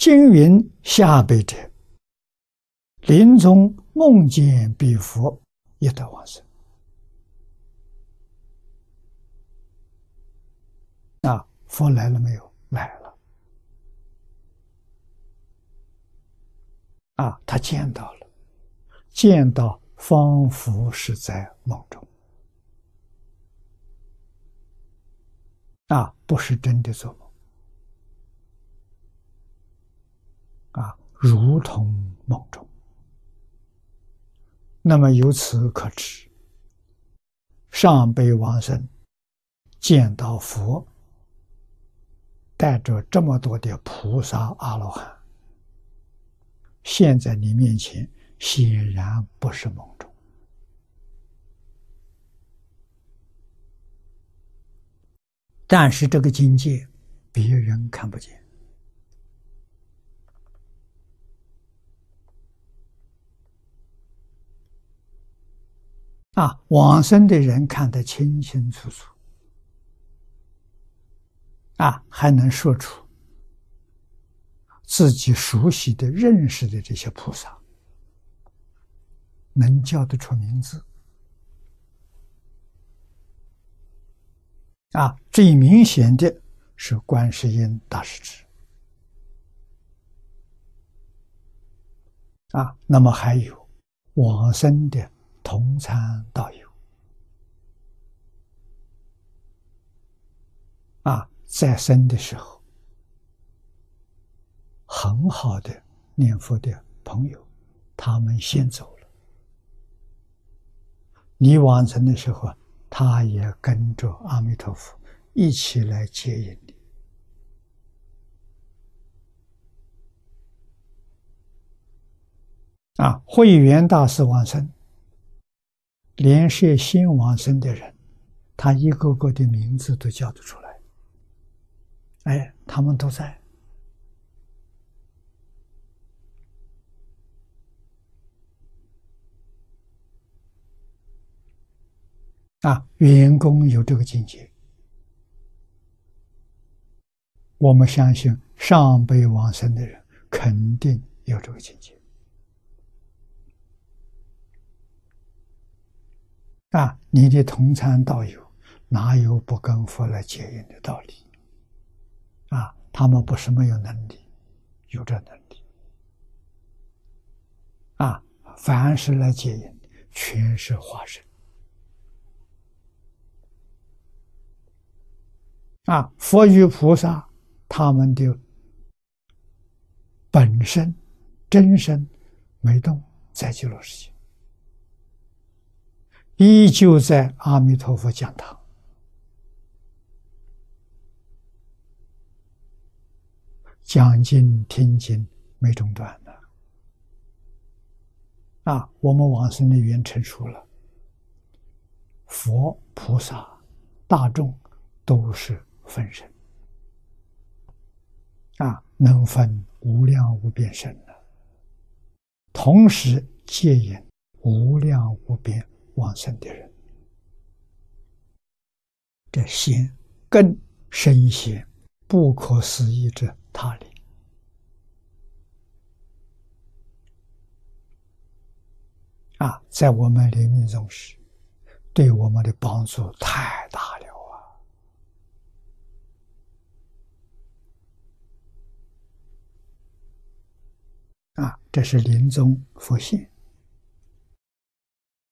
经云下辈者，临终梦见彼佛，亦得往生。啊，佛来了没有？来了。啊，他见到了，见到仿佛是在梦中。啊，不是真的做啊，如同梦中。那么由此可知，上辈往生见到佛，带着这么多的菩萨阿罗汉，现在你面前显然不是梦中，但是这个境界别人看不见。啊，往生的人看得清清楚楚，啊，还能说出自己熟悉的、认识的这些菩萨，能叫得出名字。啊，最明显的是观世音大师之。啊，那么还有往生的。同参道友啊，在生的时候很好的念佛的朋友，他们先走了。你往生的时候，他也跟着阿弥陀佛一起来接引你。啊，慧远大师往生。连涉新往生的人，他一个个的名字都叫得出来。哎，他们都在。啊，员工有这个境界，我们相信上辈往生的人肯定有这个境界。啊，你的同参道友哪有不跟佛来接引的道理？啊，他们不是没有能力，有这能力。啊，凡是来接引，全是化身。啊，佛与菩萨他们的本身真身没动，在极乐世界。依旧在阿弥陀佛讲堂，讲经听经没中断的。啊，我们往生的缘成熟了，佛菩萨大众都是分身，啊，能分无量无边身了，同时戒引无量无边。往生的人，这心更深一些不可思议之他力啊，在我们临命终时，对我们的帮助太大了啊！啊，这是临终佛现。